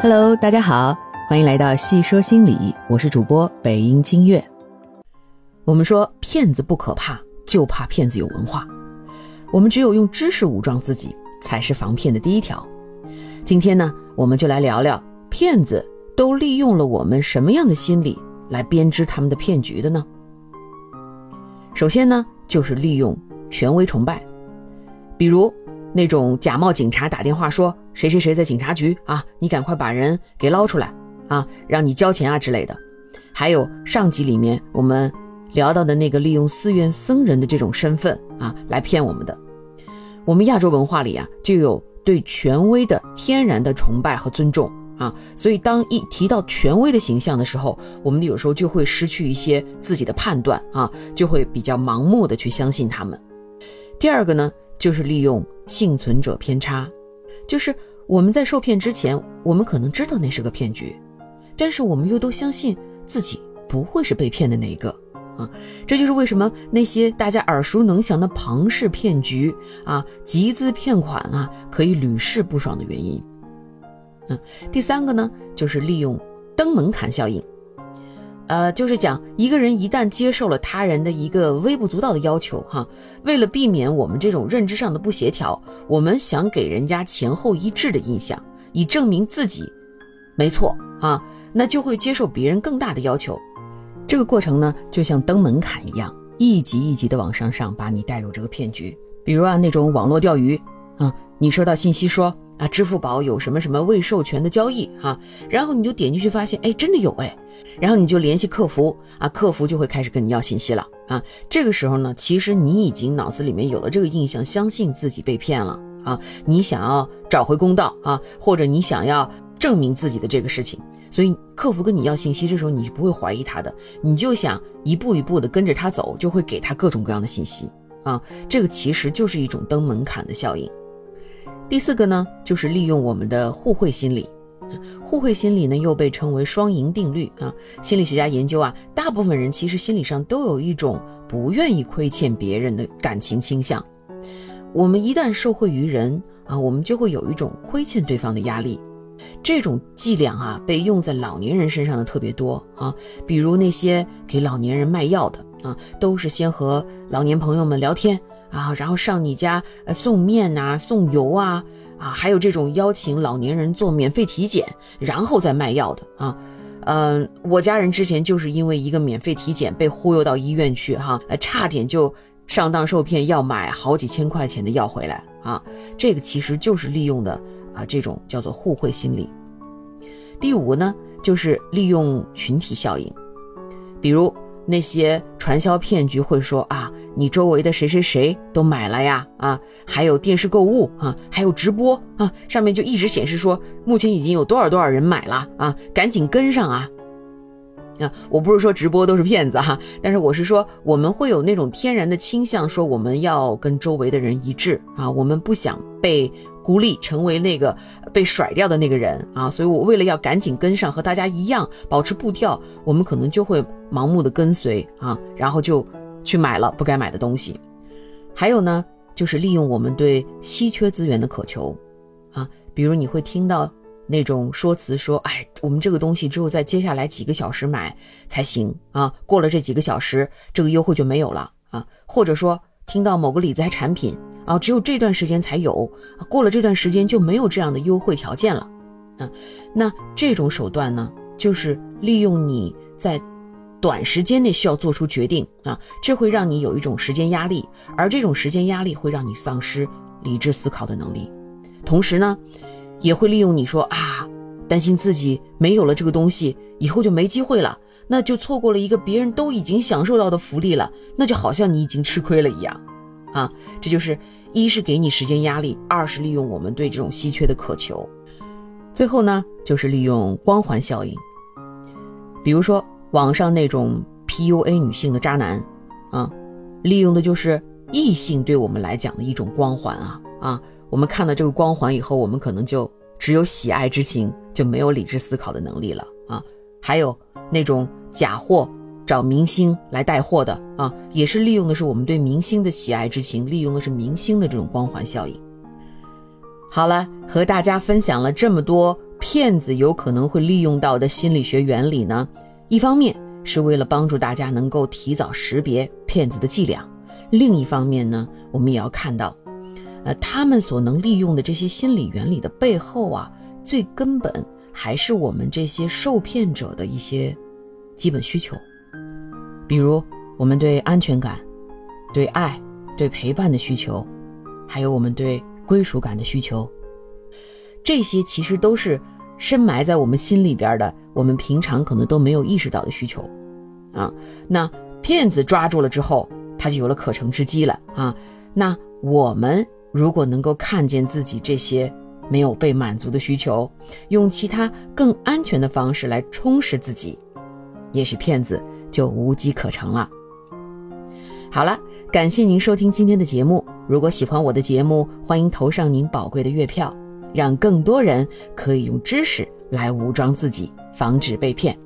Hello，大家好，欢迎来到细说心理，我是主播北音清月。我们说骗子不可怕，就怕骗子有文化。我们只有用知识武装自己，才是防骗的第一条。今天呢，我们就来聊聊骗子都利用了我们什么样的心理来编织他们的骗局的呢？首先呢，就是利用权威崇拜，比如那种假冒警察打电话说谁谁谁在警察局啊，你赶快把人给捞出来啊，让你交钱啊之类的。还有上集里面我们聊到的那个利用寺院僧人的这种身份啊来骗我们的。我们亚洲文化里啊就有对权威的天然的崇拜和尊重啊，所以当一提到权威的形象的时候，我们有时候就会失去一些自己的判断啊，就会比较盲目的去相信他们。第二个呢，就是利用幸存者偏差，就是我们在受骗之前，我们可能知道那是个骗局，但是我们又都相信自己不会是被骗的那一个啊，这就是为什么那些大家耳熟能详的庞氏骗局啊、集资骗款啊，可以屡试不爽的原因。嗯，第三个呢，就是利用登门槛效应，呃，就是讲一个人一旦接受了他人的一个微不足道的要求，哈，为了避免我们这种认知上的不协调，我们想给人家前后一致的印象，以证明自己没错啊，那就会接受别人更大的要求。这个过程呢，就像登门槛一样，一级一级的往上上，把你带入这个骗局。比如啊，那种网络钓鱼啊，你收到信息说。啊，支付宝有什么什么未授权的交易哈，然后你就点进去发现，哎，真的有哎，然后你就联系客服啊，客服就会开始跟你要信息了啊。这个时候呢，其实你已经脑子里面有了这个印象，相信自己被骗了啊，你想要找回公道啊，或者你想要证明自己的这个事情，所以客服跟你要信息，这时候你是不会怀疑他的，你就想一步一步的跟着他走，就会给他各种各样的信息啊。这个其实就是一种登门槛的效应。第四个呢，就是利用我们的互惠心理。互惠心理呢，又被称为双赢定律啊。心理学家研究啊，大部分人其实心理上都有一种不愿意亏欠别人的感情倾向。我们一旦受惠于人啊，我们就会有一种亏欠对方的压力。这种伎俩啊，被用在老年人身上的特别多啊。比如那些给老年人卖药的啊，都是先和老年朋友们聊天。啊，然后上你家呃送面呐，送油啊，啊，还有这种邀请老年人做免费体检，然后再卖药的啊，嗯，我家人之前就是因为一个免费体检被忽悠到医院去哈，呃，差点就上当受骗，要买好几千块钱的药回来啊，这个其实就是利用的啊这种叫做互惠心理。第五呢，就是利用群体效应，比如那些传销骗局会说啊。你周围的谁谁谁都买了呀？啊，还有电视购物啊，还有直播啊，上面就一直显示说目前已经有多少多少人买了啊，赶紧跟上啊！啊，我不是说直播都是骗子哈，但是我是说我们会有那种天然的倾向，说我们要跟周围的人一致啊，我们不想被孤立，成为那个被甩掉的那个人啊，所以我为了要赶紧跟上，和大家一样保持步调，我们可能就会盲目的跟随啊，然后就。去买了不该买的东西，还有呢，就是利用我们对稀缺资源的渴求，啊，比如你会听到那种说辞说，哎，我们这个东西只有在接下来几个小时买才行。啊，过了这几个小时，这个优惠就没有了。啊，或者说听到某个理财产品啊，只有这段时间才有，过了这段时间就没有这样的优惠条件了，啊，那这种手段呢，就是利用你在。短时间内需要做出决定啊，这会让你有一种时间压力，而这种时间压力会让你丧失理智思考的能力。同时呢，也会利用你说啊，担心自己没有了这个东西以后就没机会了，那就错过了一个别人都已经享受到的福利了，那就好像你已经吃亏了一样啊。这就是一是给你时间压力，二是利用我们对这种稀缺的渴求，最后呢，就是利用光环效应，比如说。网上那种 PUA 女性的渣男，啊，利用的就是异性对我们来讲的一种光环啊啊！我们看到这个光环以后，我们可能就只有喜爱之情，就没有理智思考的能力了啊！还有那种假货找明星来带货的啊，也是利用的是我们对明星的喜爱之情，利用的是明星的这种光环效应。好了，和大家分享了这么多骗子有可能会利用到的心理学原理呢？一方面是为了帮助大家能够提早识别骗子的伎俩，另一方面呢，我们也要看到，呃，他们所能利用的这些心理原理的背后啊，最根本还是我们这些受骗者的一些基本需求，比如我们对安全感、对爱、对陪伴的需求，还有我们对归属感的需求。这些其实都是深埋在我们心里边的，我们平常可能都没有意识到的需求，啊，那骗子抓住了之后，他就有了可乘之机了啊。那我们如果能够看见自己这些没有被满足的需求，用其他更安全的方式来充实自己，也许骗子就无机可乘了。好了，感谢您收听今天的节目。如果喜欢我的节目，欢迎投上您宝贵的月票。让更多人可以用知识来武装自己，防止被骗。